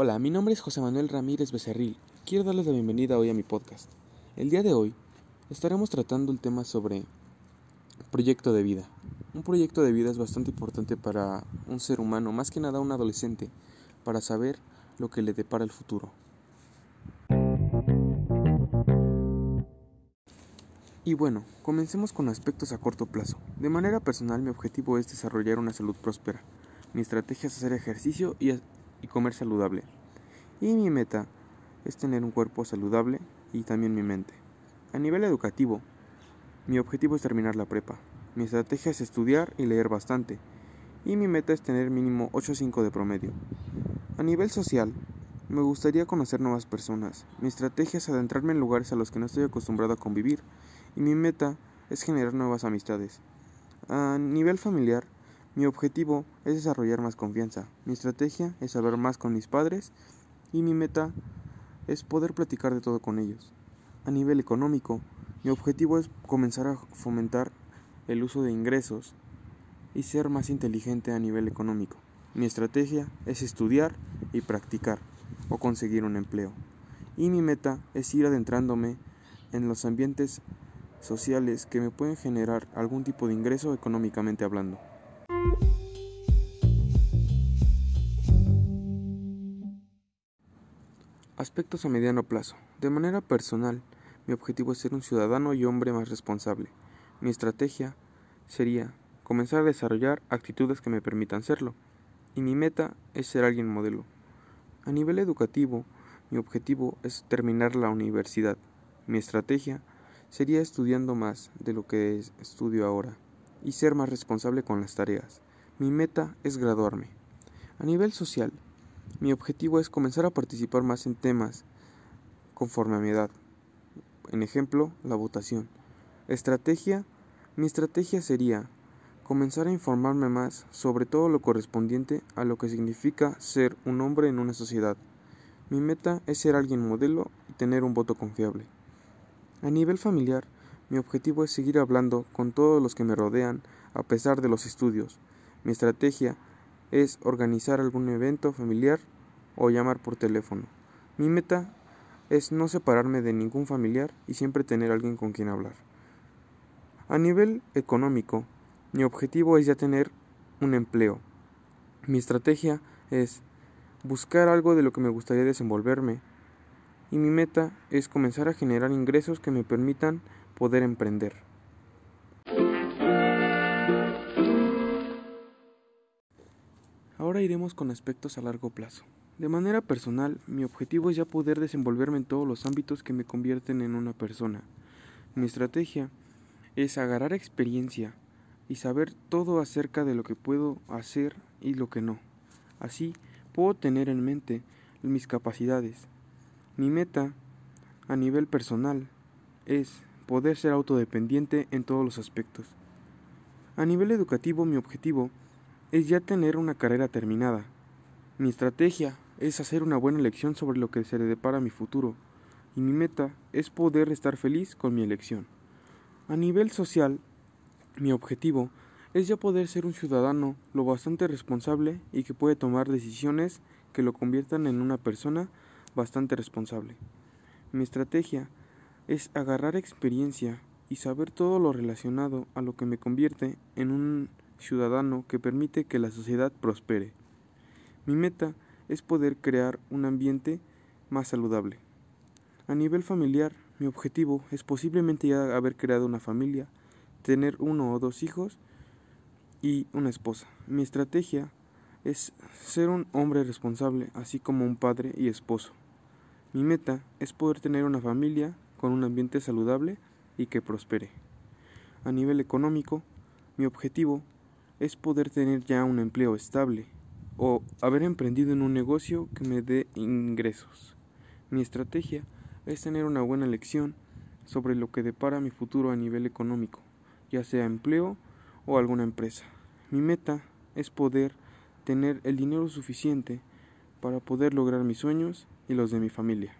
Hola, mi nombre es José Manuel Ramírez Becerril. Quiero darles la bienvenida hoy a mi podcast. El día de hoy estaremos tratando el tema sobre proyecto de vida. Un proyecto de vida es bastante importante para un ser humano, más que nada un adolescente, para saber lo que le depara el futuro. Y bueno, comencemos con aspectos a corto plazo. De manera personal, mi objetivo es desarrollar una salud próspera. Mi estrategia es hacer ejercicio y, y comer saludable. Y mi meta es tener un cuerpo saludable y también mi mente. A nivel educativo, mi objetivo es terminar la prepa. Mi estrategia es estudiar y leer bastante. Y mi meta es tener mínimo 8.5 de promedio. A nivel social, me gustaría conocer nuevas personas. Mi estrategia es adentrarme en lugares a los que no estoy acostumbrado a convivir. Y mi meta es generar nuevas amistades. A nivel familiar, mi objetivo es desarrollar más confianza. Mi estrategia es hablar más con mis padres y mi meta es poder platicar de todo con ellos. A nivel económico, mi objetivo es comenzar a fomentar el uso de ingresos y ser más inteligente a nivel económico. Mi estrategia es estudiar y practicar o conseguir un empleo. Y mi meta es ir adentrándome en los ambientes sociales que me pueden generar algún tipo de ingreso económicamente hablando. Aspectos a mediano plazo. De manera personal, mi objetivo es ser un ciudadano y hombre más responsable. Mi estrategia sería comenzar a desarrollar actitudes que me permitan serlo. Y mi meta es ser alguien modelo. A nivel educativo, mi objetivo es terminar la universidad. Mi estrategia sería estudiando más de lo que estudio ahora y ser más responsable con las tareas. Mi meta es graduarme. A nivel social, mi objetivo es comenzar a participar más en temas conforme a mi edad. En ejemplo, la votación. Estrategia. Mi estrategia sería comenzar a informarme más sobre todo lo correspondiente a lo que significa ser un hombre en una sociedad. Mi meta es ser alguien modelo y tener un voto confiable. A nivel familiar, mi objetivo es seguir hablando con todos los que me rodean a pesar de los estudios. Mi estrategia es organizar algún evento familiar o llamar por teléfono. Mi meta es no separarme de ningún familiar y siempre tener alguien con quien hablar. A nivel económico, mi objetivo es ya tener un empleo. Mi estrategia es buscar algo de lo que me gustaría desenvolverme y mi meta es comenzar a generar ingresos que me permitan poder emprender. Ahora iremos con aspectos a largo plazo. De manera personal, mi objetivo es ya poder desenvolverme en todos los ámbitos que me convierten en una persona. Mi estrategia es agarrar experiencia y saber todo acerca de lo que puedo hacer y lo que no. Así puedo tener en mente mis capacidades. Mi meta a nivel personal es poder ser autodependiente en todos los aspectos. A nivel educativo mi objetivo es ya tener una carrera terminada. Mi estrategia es hacer una buena elección sobre lo que se le depara a mi futuro, y mi meta es poder estar feliz con mi elección. A nivel social, mi objetivo es ya poder ser un ciudadano lo bastante responsable y que puede tomar decisiones que lo conviertan en una persona bastante responsable. Mi estrategia es agarrar experiencia y saber todo lo relacionado a lo que me convierte en un ciudadano que permite que la sociedad prospere. Mi meta es poder crear un ambiente más saludable. A nivel familiar, mi objetivo es posiblemente ya haber creado una familia, tener uno o dos hijos y una esposa. Mi estrategia es ser un hombre responsable, así como un padre y esposo. Mi meta es poder tener una familia con un ambiente saludable y que prospere. A nivel económico, mi objetivo es poder tener ya un empleo estable o haber emprendido en un negocio que me dé ingresos. Mi estrategia es tener una buena lección sobre lo que depara mi futuro a nivel económico, ya sea empleo o alguna empresa. Mi meta es poder tener el dinero suficiente para poder lograr mis sueños y los de mi familia.